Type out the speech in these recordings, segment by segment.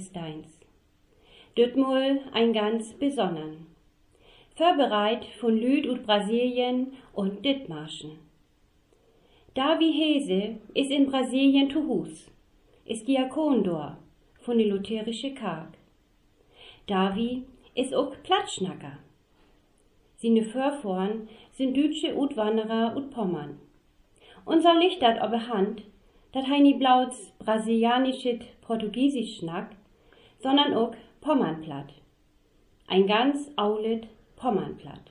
Heuer Gottesdienst. Dötmol ein ganz besonderen. Vorbereit von Lüd und Brasilien und Dittmarschen. Davi Hese ist in Brasilien zu Hus, ist Diakon dort von der lutherische Karg. Davi ist auch Platschnacker. Seine Vorfahren sind deutsche Utwanderer und Pommern. Unser Licht hat aber Hand, dat hei nie blauts brasilianischet Portugiesisch schnack, sondern auch Pommernplatt. Ein ganz aulet Pommernplatt.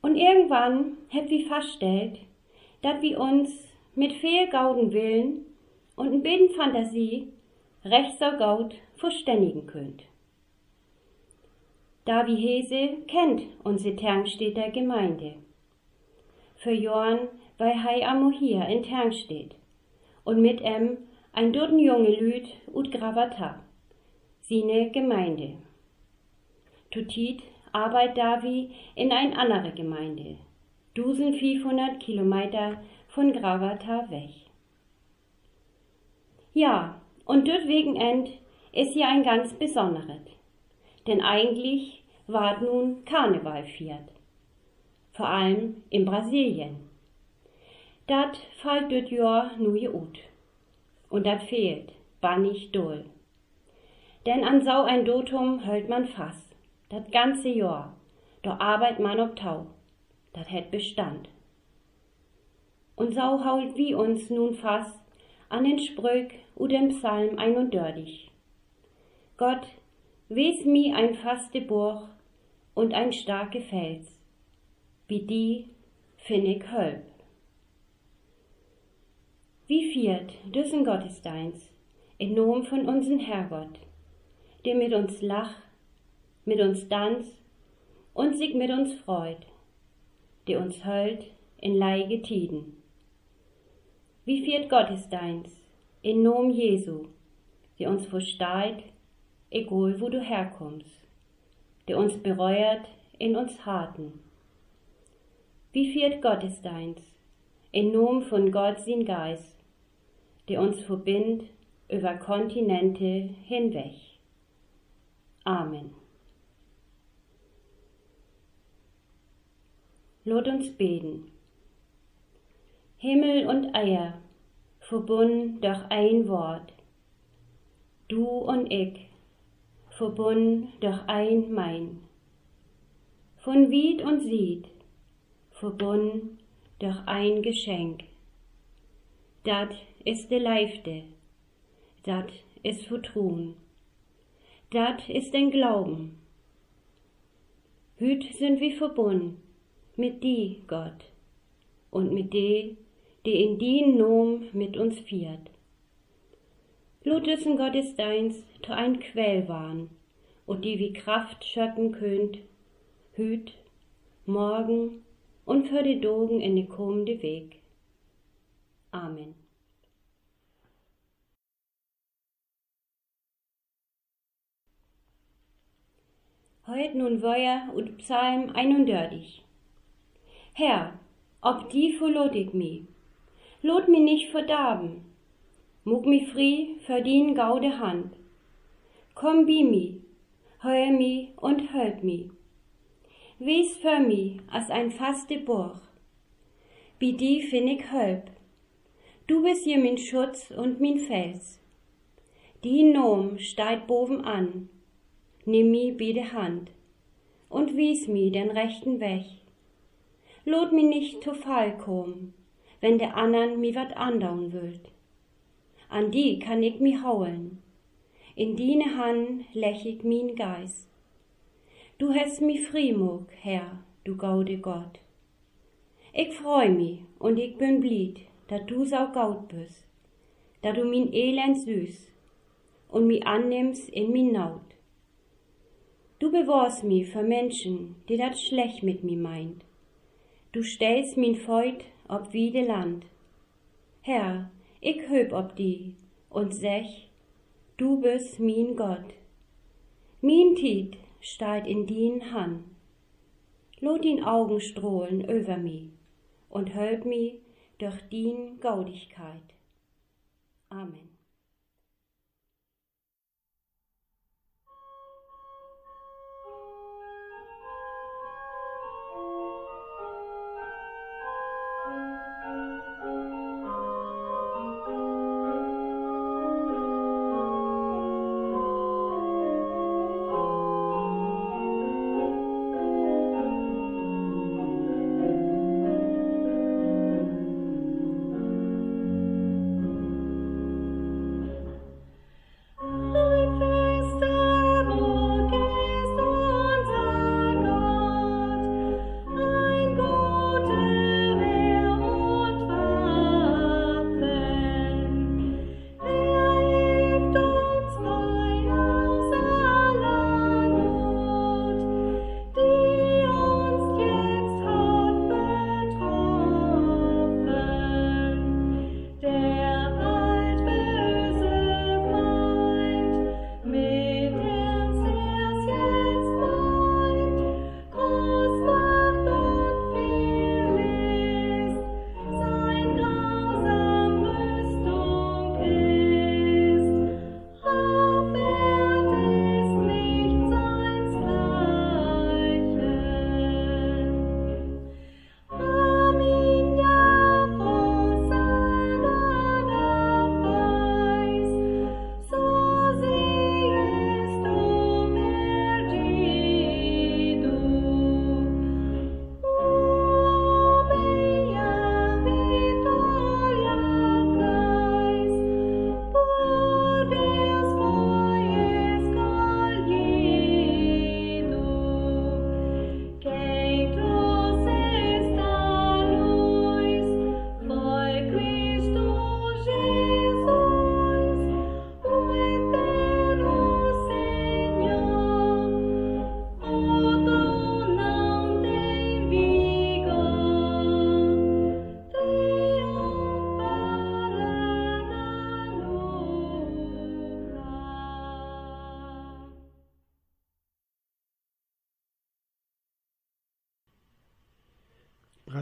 Und irgendwann heb wir feststellt, dat wir uns mit viel gauden Willen und n beten Fantasie recht so gaut verständigen könnt. Davi Hese kennt unsere Termstädter Gemeinde. Für Jorn, weil hei amo hier in Termstedt und mit em ein doten junge Lüd ut Gravata, sine Gemeinde. Tutit arbeit Davi in ein andere Gemeinde, 1500 Kilometer von Gravata weg. Ja, und dort wegen end ist hier ein ganz besonderes. Denn eigentlich ward nun Karneval viert. Vor allem in Brasilien. Dat fällt dort Jahr nu ut. Und dat fehlt, bannig doll. Denn an sau ein Dotum hölt man fass, dat ganze Jahr, do arbeit man ob Tau, dat het Bestand. Und sau hault wie uns nun fass an den Sprüch u dem Psalm 31. Gott, wes mi ein faste Burg und ein starke Fels, wie die finnig hölp. Wie viert düssen Gottesdienst in Nom von unseren Herrgott, der mit uns lach, mit uns tanzt und sich mit uns freut, der uns hölt in leige Tiden. Wie viert Gottesdienst in Nom Jesu, der uns versteht, egal wo du herkommst, der uns bereuert in uns Harten. Wie viert Gottesdienst in Nom von Gott sin Geist, der uns verbindet über Kontinente hinweg. Amen. Lot uns beten. Himmel und Eier, verbunden durch ein Wort. Du und ich, verbunden durch ein Mein. Von Wied und Sied, verbunden durch ein Geschenk. Dat ist de Leifte, dat ist Vertrun, dat ist den Glauben. Hüt sind wir verbunden mit die, Gott, und mit de, die in dien Nom mit uns fiert. Luthesen Gottesdienst to ein Quell waren, und die wie Kraft schöpfen könnt, hüt, morgen und für die Dogen in den kommende Weg. Amen. Heut nun Weuer und Psalm 31. Herr, ob die verlot ich mi, lot mi nicht verdarben, mug mi fri verdien gaude Hand. Komm bi mi, heuer mi und hölp mi. Wies für mi as ein faste Burg, bi die fin ich hölp. Du bist hier min Schutz und min Fels. Die Nom steigt boven an, nimm mi bi de Hand und wies mi den rechten Weg lot mi nicht zu Fall kommen, wenn der andern mi wat andaun wüllt. An die kann ich mi haulen, in dine Han lech ich min Geist. Du hast mi frimug, Herr, du gaude Gott. Ich freu mi und ich bin blied, dat du sau gaut bist, da du min Elend süß und mi annimmst in min Naut. Du bewahrst mi für Menschen, die dat schlecht mit mi meint Du stellst min Feut ob wiede Land. Herr, ich höb ob die und sech, du bist min Gott. Min Tiet steigt in din Han. Lot din Augen strohlen über mi und hölp mi durch din Gaudigkeit. Amen.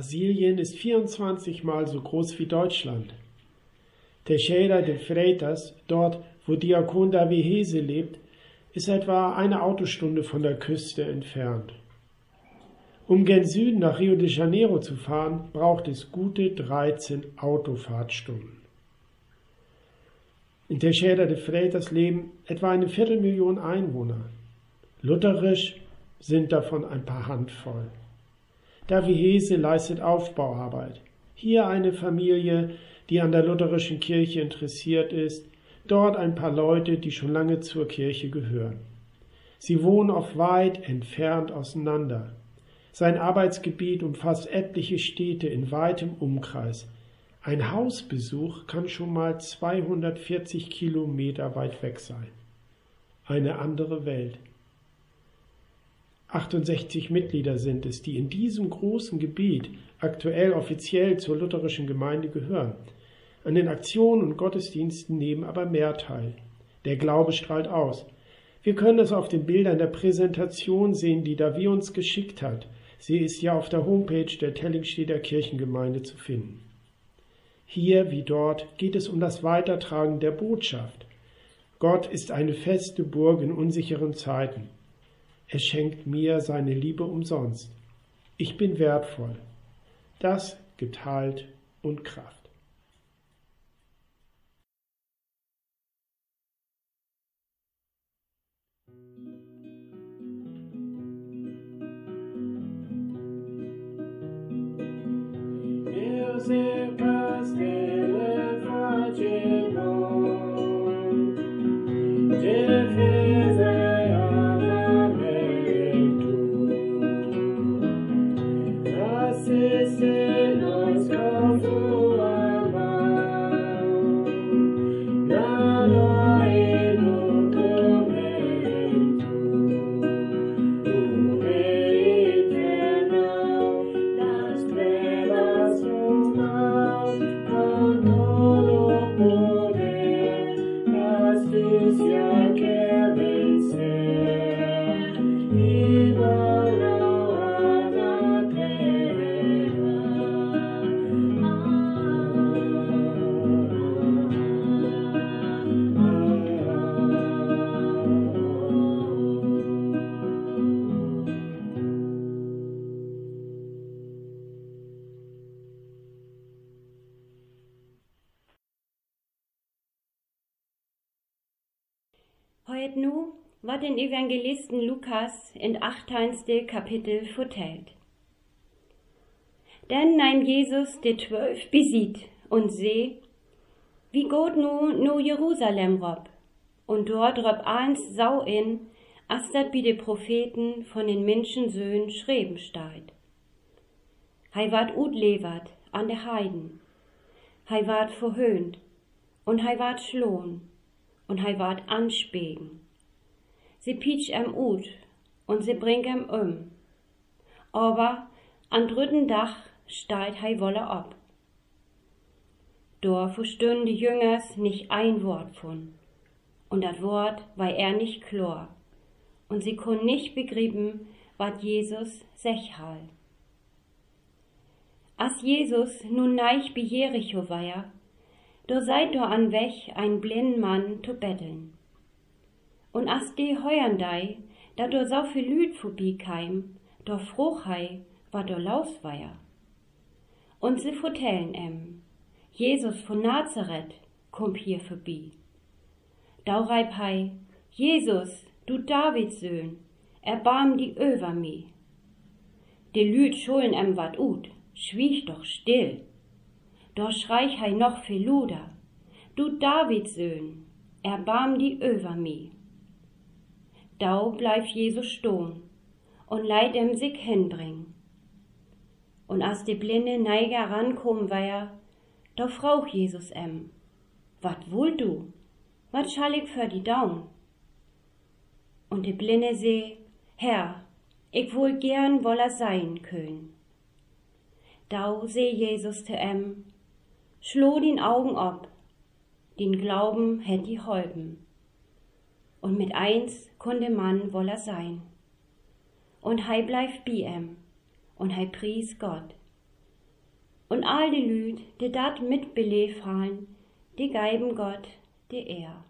Brasilien ist 24 mal so groß wie Deutschland. Teixeira de Freitas, dort wo Diakon Davi Hese lebt, ist etwa eine Autostunde von der Küste entfernt. Um gen Süden nach Rio de Janeiro zu fahren, braucht es gute 13 Autofahrtstunden. In Teixeira de Freitas leben etwa eine Viertelmillion Einwohner. Lutherisch sind davon ein paar Handvoll. Davi Hese leistet Aufbauarbeit. Hier eine Familie, die an der lutherischen Kirche interessiert ist, dort ein paar Leute, die schon lange zur Kirche gehören. Sie wohnen oft weit entfernt auseinander. Sein Arbeitsgebiet umfasst etliche Städte in weitem Umkreis. Ein Hausbesuch kann schon mal 240 Kilometer weit weg sein. Eine andere Welt. 68 Mitglieder sind es, die in diesem großen Gebiet aktuell offiziell zur lutherischen Gemeinde gehören. An den Aktionen und Gottesdiensten nehmen aber mehr teil. Der Glaube strahlt aus. Wir können es auf den Bildern der Präsentation sehen, die Davi uns geschickt hat. Sie ist ja auf der Homepage der Tellingsteder Kirchengemeinde zu finden. Hier wie dort geht es um das Weitertragen der Botschaft. Gott ist eine feste Burg in unsicheren Zeiten. Er schenkt mir seine Liebe umsonst. Ich bin wertvoll. Das gibt Halt und Kraft. Heut Evangelisten Lukas in achteinste Kapitel vertellt. Denn nahm Jesus de zwölf besit und seh, wie Gott nu no Jerusalem rob, und dort rob eins sau in, as dat bi de Propheten von den Menschensöhnen schreiben steigt. Hei ward utlevert an de Heiden, hei ward verhöhnt, und hei ward schlohn, und hei ward anspegen. Sie pietsch em ut und sie bring em um. Aber an dritten Dach steit hei wolle ab. Dor verstünde die Jüngers nicht ein Wort von. Und dat Wort war er nicht chlor. Und sie kon nicht begrieben, wat Jesus sech hal. As Jesus nun neich bi Jericho war, do seid do an wech ein blind Mann zu betteln. Und as de heuern dei, da do so viel Lüd vorbei keim, do frochhei, war do lausweier. Und sie vertellen em, Jesus von Nazareth kommt hier vorbei. Hei, Jesus, du Davids Söhn, erbarm die över mi. De Lüd schulen em wat ut, schwieg doch still. Doch schreich hei noch viel luder. Du Davids Söhn, erbarm die över mi. Dau bleib Jesus stohn und leid em sich hinbring. Und as de blinde Neiger rankommen war, da frauch Jesus em, wat wohl du, wat schall ich für die Daun? Und de blinde seh, Herr, ich wohl gern woller sein können. Dau seh Jesus te em, schloh den Augen ob, den Glauben hätt die Holben. Und mit eins konnte Mann woller sein. Und hei bleif bi em, und hei pries Gott. und all die Lüd, die dat mitbeleef haben, die geiben Gott die Ehr.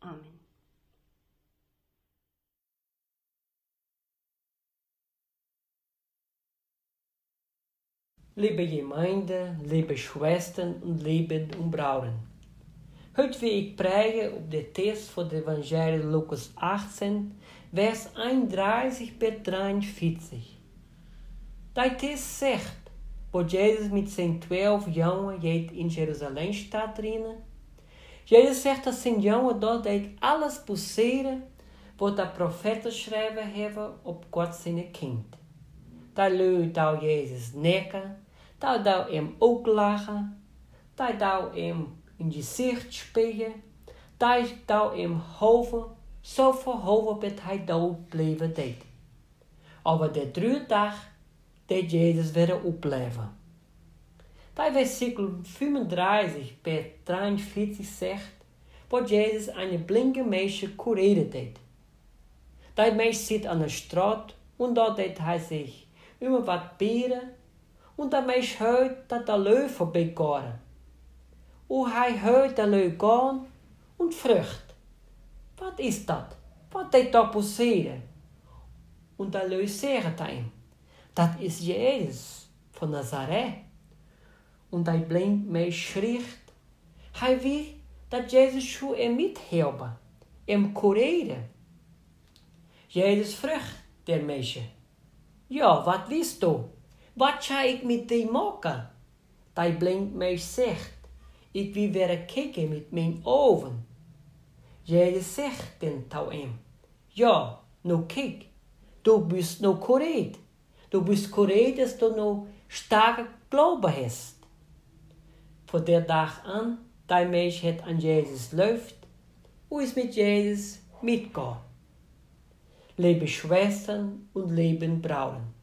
Amen. Liebe Gemeinde, liebe Schwestern und liebe Umbrauren. Heute will ich prägen auf den Text von dem Evangelio Lukas 18, Vers 31 bis 43. Der Text sagt, wo Jesus mit seinen zwölf Jungen in Jerusalem staat drinnen. Jesus zegt dat zijn jongen dort alles passeren wat de profeten schrijven hebben op God zijn kind. Daar leuk dat Jezus nekken, daar dou hem ook lachen, daar dou hem in gezicht spelen, daar dou hem hoven, zo verhoven dat hij dood bleven deed. Aber de drie dag deed Jezus weer opleven. Bij versículo 35 per 43 zegt, wat Jezus een blinke meisje cureren deed. Dat meisje zit aan de straat en daar deed hij zich immer wat beren en dat meisje hört dat de leu voorbij O hij hört de leu gaan en vrucht. Wat is dat? Wat deed dat passeren? En de leu zegt hem, dat is Jezus van Nazareth. En hij blind mij schricht. Hij wil dat Jezus schon er mithelpen, hem cureren. Jezus vraagt der meisje, ja, wat wist du? Wat zou ik met die maken? Die blind meisje zegt, ik wil weer kijken met mijn ogen. Jezus zegt tot hem, ja, nou kijk, du bist nou correct. Du bist correct, dass du nou starke Glaube hast. Von der Tag an, dein het an Jesus läuft, und ist mit Jesus mitgehen. Liebe Schwestern und lieben Brauen.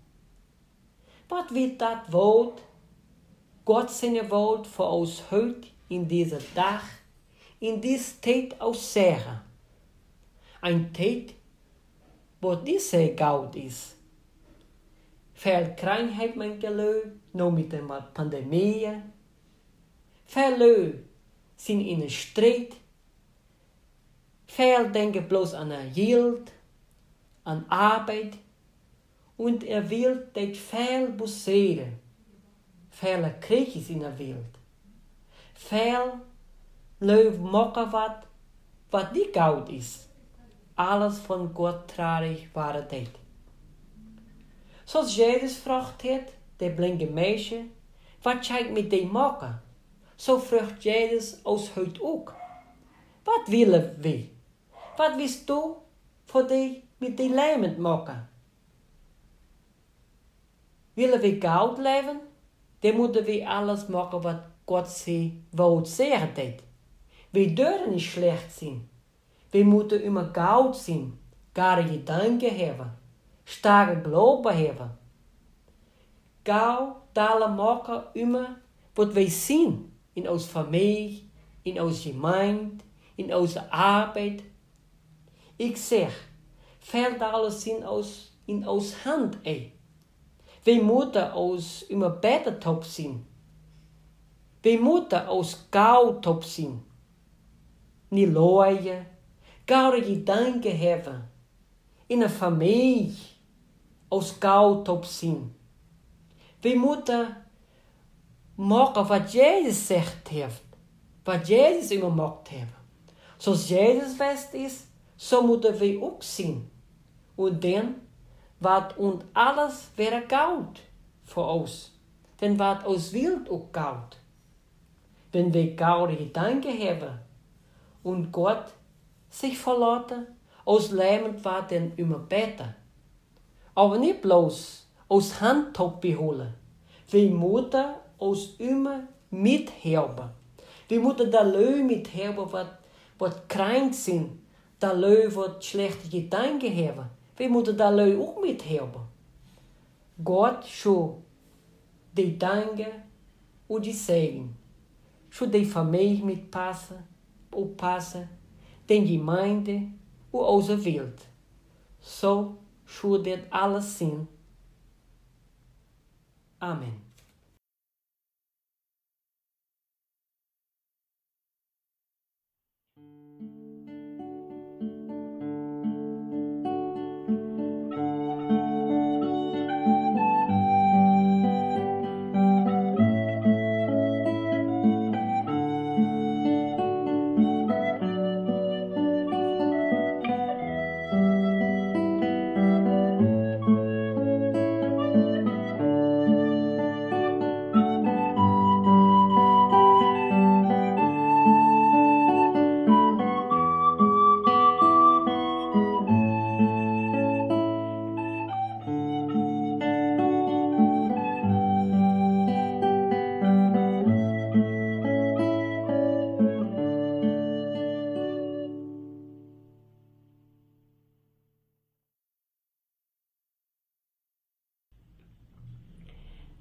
Was wird das Wort, Gott seine Wort für uns heute in dieser Tag, in dieser Zeit aus sagen? Ein Zeit, wo diese Gaut ist. Veel Krankheit mein gelöst, nur mit der Pandemie. Veel sind in een strijd. Veel denken bloß an der Yield, an Arbeit. Und er will dat veel buseren. Viele Kriegis in der Welt. Veel Löw mocken wat, wat die goud is. Alles von Gott traarig war dit. Zoals Jezus vraagt het, de blinke meisje, wat ik met die maken? Zo vraagt Jezus ons heute ook. Wat willen we? Wat wist du voor die met die lijmen maken? Willen we goud leven? Dan moeten we alles maken wat God ze wou zeggen deed. We deuren niet slecht zijn. We moeten immer goud zijn, gare gedanken hebben, starke gelopen hebben. Gauw talen maken immer wat wij zien in onze familie, in onze gemeente, in onze arbeid. Ik zeg, veel talen zien ons in onze hand. Ey. We moeten ons immer beter top zien. We moeten ons gauw top zien. Niet looien, gouden gedanken hebben. In een familie, ons gauw top zien. We moeten maken wat Jezus zegt heeft. Wat Jezus immer gemaakt heeft. Zoals Jezus west is, zo moeten we ook zien. En dan wat ons alles weer koud voor ons. Dan wat ons wild ook koud. Wenn we koude gedanken hebben und Gott sich verlaten, aus Leben war dann immer besser. Aber nicht bloß aus Handtop beholen. Wir müssen aus immer mithelfen. Wir müssen da Leute mithelfen, was, was krank sind. Da Leute, was schlechte Gedanken haben. Wir müssen da Leute auch mithelfen. Gott schon die Danke und die Segen. Schon die Familie mitpassen, oppassen, den Gemeinde und onze Welt. So schon das alles sein. Amen.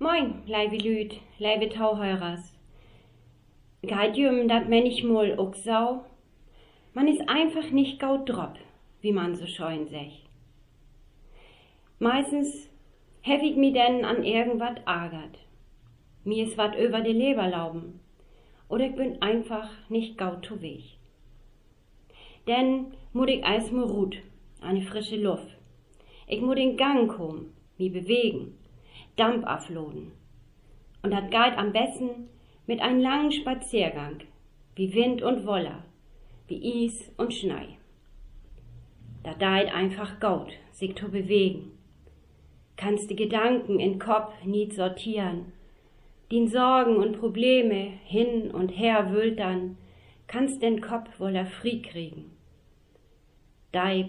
Moin, leibe Lüd, leibe Tauheuras. Geht jüm dat manchmal auch sau? Man ist einfach nicht gaut drop, wie man so scheuen sech. Meistens hef ich mi denn an irgendwas ärgert. Mir is wat über de Leber lauben. Oder ich bin einfach nicht gaut zu weg. Denn mut ich eis mir ruht, eine frische Luft. Ich mut in Gang kommen, mi bewegen, Dampf afloden. Und dat geht am besten mit einem langen Spaziergang, wie Wind und Woller, wie Is und Schnei. Da deit einfach gaut, sich zu bewegen. Kannst die Gedanken in Kopf nie sortieren, din Sorgen und Probleme hin und her wültern, kannst den Kopf woller Fried kriegen. Deib,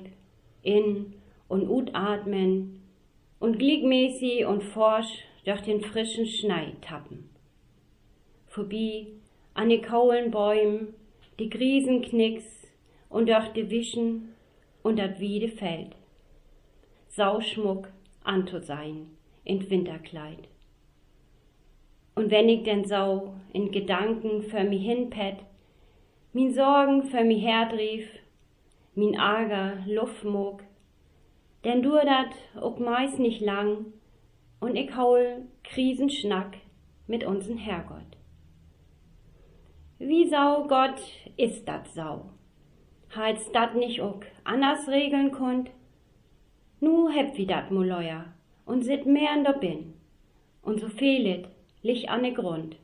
in und ut atmen und gliedmäßig und forsch durch den frischen Schnei tappen. Vorbei an die kaulen Bäumen, die Griesenknicks und durch die Wischen und dat wiede Feld. Sauschmuck anto sein in Winterkleid. Und wenn ich denn sau in Gedanken für mi hinpett, min Sorgen für mi herdrief, min Ärger Luftmog, denn du dat ook meist nicht lang und ich haul Krisenschnack mit uns'n Herrgott. Wie sau Gott ist dat sau? Halt's dat nicht ook anders regeln konnt? Nu heb wie dat Moleuer und sit mehr an der Bin. Und so fehlet lich an de Grund.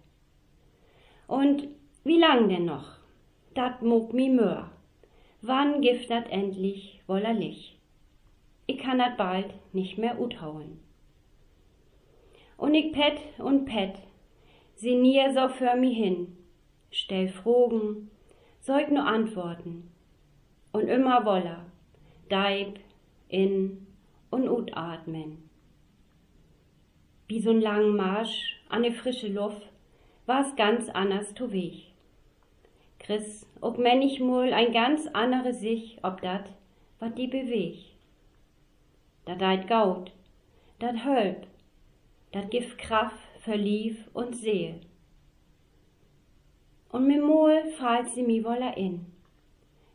Und wie lang denn noch? Dat mog mi mör. Wann gift dat endlich wollerlich? Ich kann dat bald nicht mehr uthauen. Und ich pet und pet, sie nier so für mi hin, stell Fragen, soll nur antworten. Und immer woller, deib, in und utatmen. Wie so'n langen Marsch an de frische Luft war's ganz anders zu Weg. Chris, ob manchmal ein ganz andere sich, ob dat, wat die bewegt. Dat deit gaut, dat hölp, dat gift Kraft für Lief und Seel. Und mir mol fallt sie mi woller in,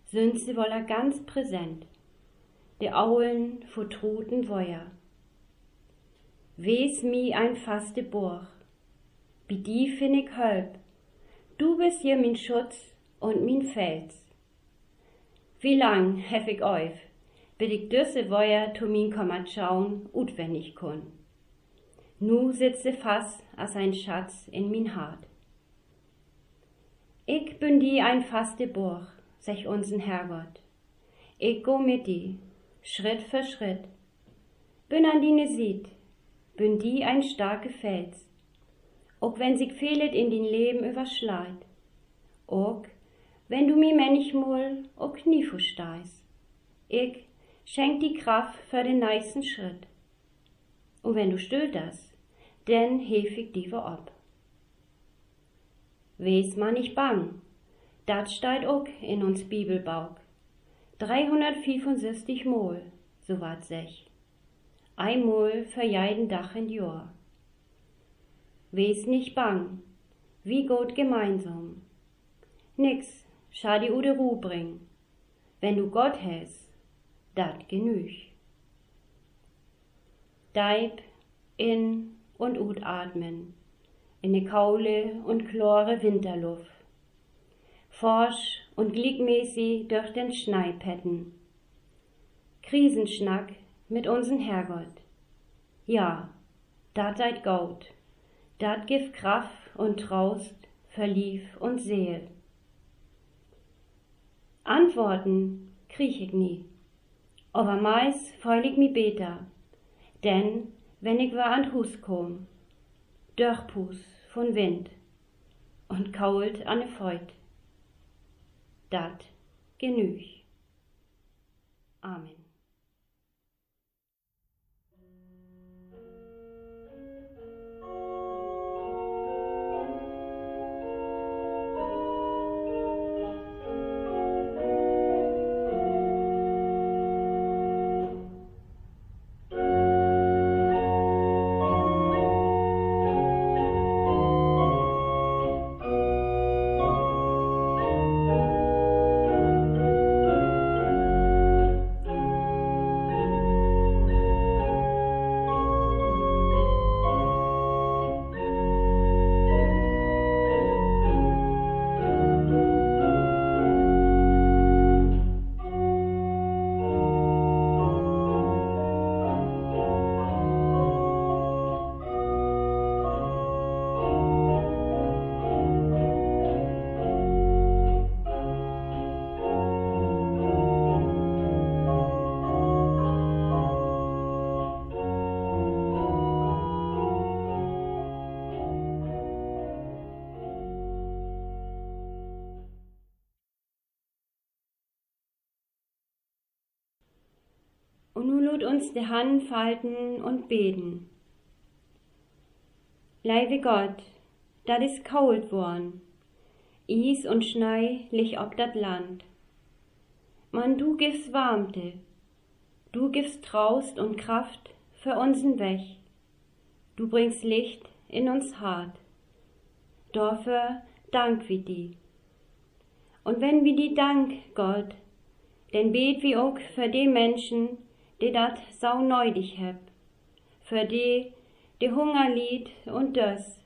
sind sie woller ganz präsent, de Aulen vertruten Feuer. Wes mi ein faste Burg, wie die fin ich hölp, du bist hier min Schutz und min Fels. Wie lang hef ich euf, ich düsse Feuer tu min kommat schauen, ut wenn ich kun. Nu sitze fast as ein Schatz in min Hart. Ich bin die ein faste Burg, sech uns'n Herrgott. Ich go mit die, Schritt für Schritt. Bin an die ne sieht, bin die ein starke Fels. Auch wenn sich fehlet in den Leben überschleit. Auch wenn du mi manchmal auch nie verstehst. Ich schenk die Kraft für den nächsten Schritt. Und wenn du stülterst, denn hilf ich dir ab. Wes man nicht bang, dat steht auch in uns Bibelbauk. 365 Mol, so wat sech. Einmal für jeden Dach in Jahr. Wes nicht bang, wie Gott gemeinsam. Nix, schad die Ude Ruh bring. Wenn du Gott hast, dat genüg. Deib in und ut atmen, in ne kaule und chlore Winterluft forsch und glickmäßig durch den Schneipetten. Krisenschnack mit uns'n Herrgott. Ja, dat seid Gaut, dat gibt Kraft und Traust verlief und Seel. Antworten kriech ich nie, aber meist feul ich mi beter, denn wenn ich war an Hus komm, Dörrpus von Wind und kault an ne Feut dat genüg. Amen. Uns de Hand falten und beten. Leibe Gott, dat is kalt worn, Is und Schnei lich ob dat Land. Man, du gibst Warmte, du gibst Traust und Kraft für uns'n Weg. Du bringst Licht in uns hart. Dafür dank wie die. Und wenn wir die dank, Gott, denn bet wie auch für die Menschen, die dat sau neudig heb, für die, die Hunger lied und das,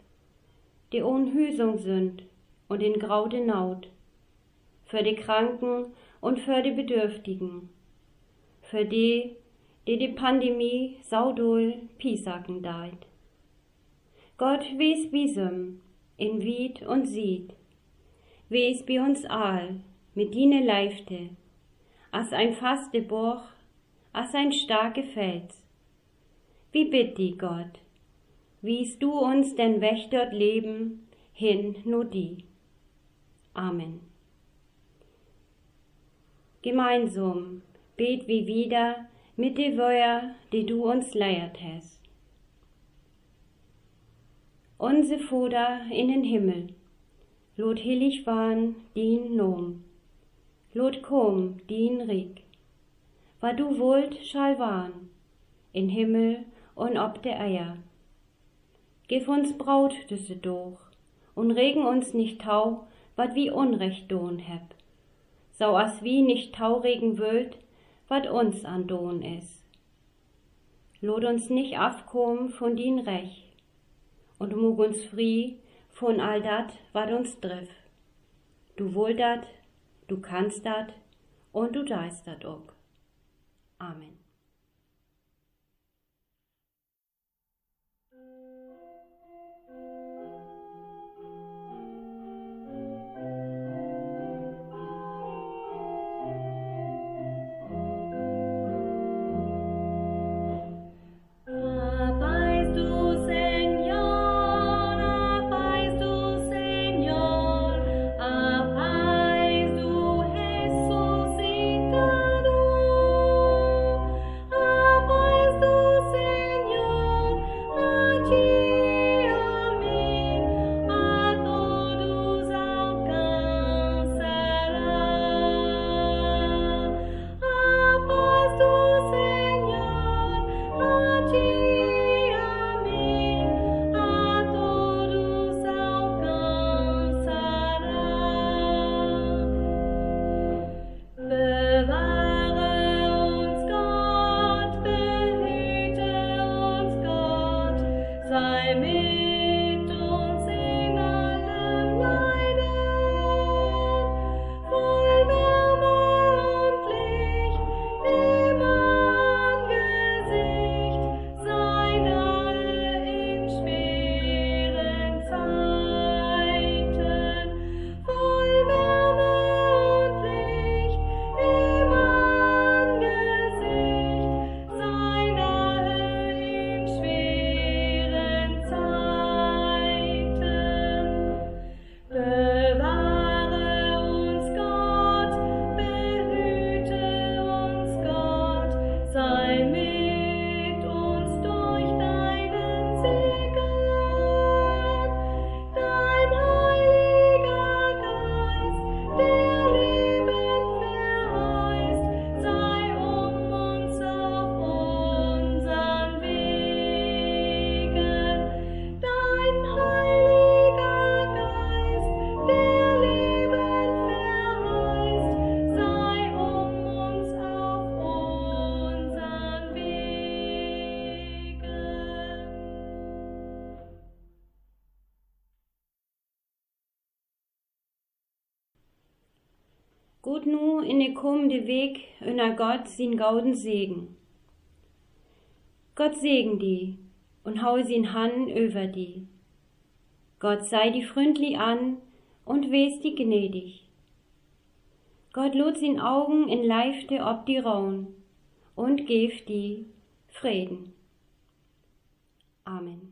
die ohn Hüsung sind und in graude Naut, für die Kranken und für die Bedürftigen, für die, die die Pandemie saudol piesacken deit. Gott wies bisem, in Wied und Sied, wies bi uns all, mit dine Leifte, as ein faste Burg, as ein starke Fels. Wie bitt die Gott, wies du uns denn dort leben, hin nur die. Amen. Gemeinsam bet wie wieder mit de Wöer, die du uns leiert hast. Unse Vater in den Himmel, lot hillig waren din Nom, lot kom din Rik, wa du wollt schall waren, in Himmel und ob der Eier. Gib uns Braut düsse doch, und regen uns nicht tau, wat wie Unrecht don heb, sau as wie nicht tauregen wölt, wat uns an don is. Lot uns nicht afkom von din Rech, und mug uns frie von all dat, wat uns driff. Du wohl dat, du kannst dat, und du deist dat ook. Amen. Gut nu in de kommende Weg öner Gott sin gauden Segen. Gott segen die und hau sin Han über die. Gott sei die fründli an und wes die gnädig. Gott lot sin Augen in Leifte ob die Raun und gef die Frieden. Amen.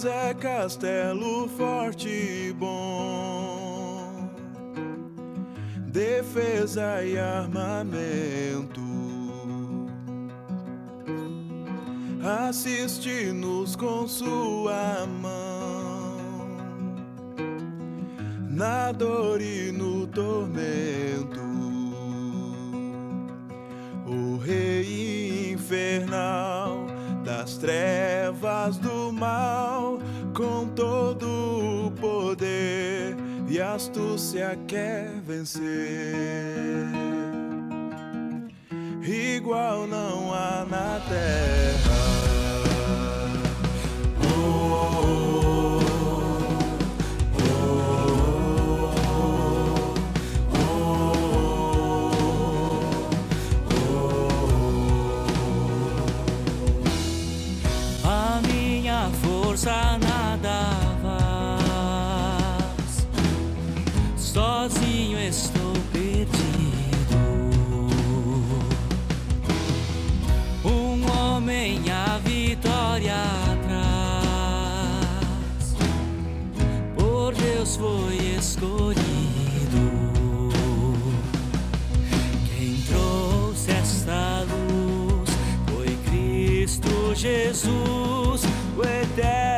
Deus é castelo forte e bom, defesa e armamento. Assiste-nos com sua mão, na dor e no tormento. O rei infernal das trevas todo o poder e astúcia quer vencer. Igual não há na terra. foi escolhido. Quem trouxe esta luz foi Cristo Jesus, o eterno.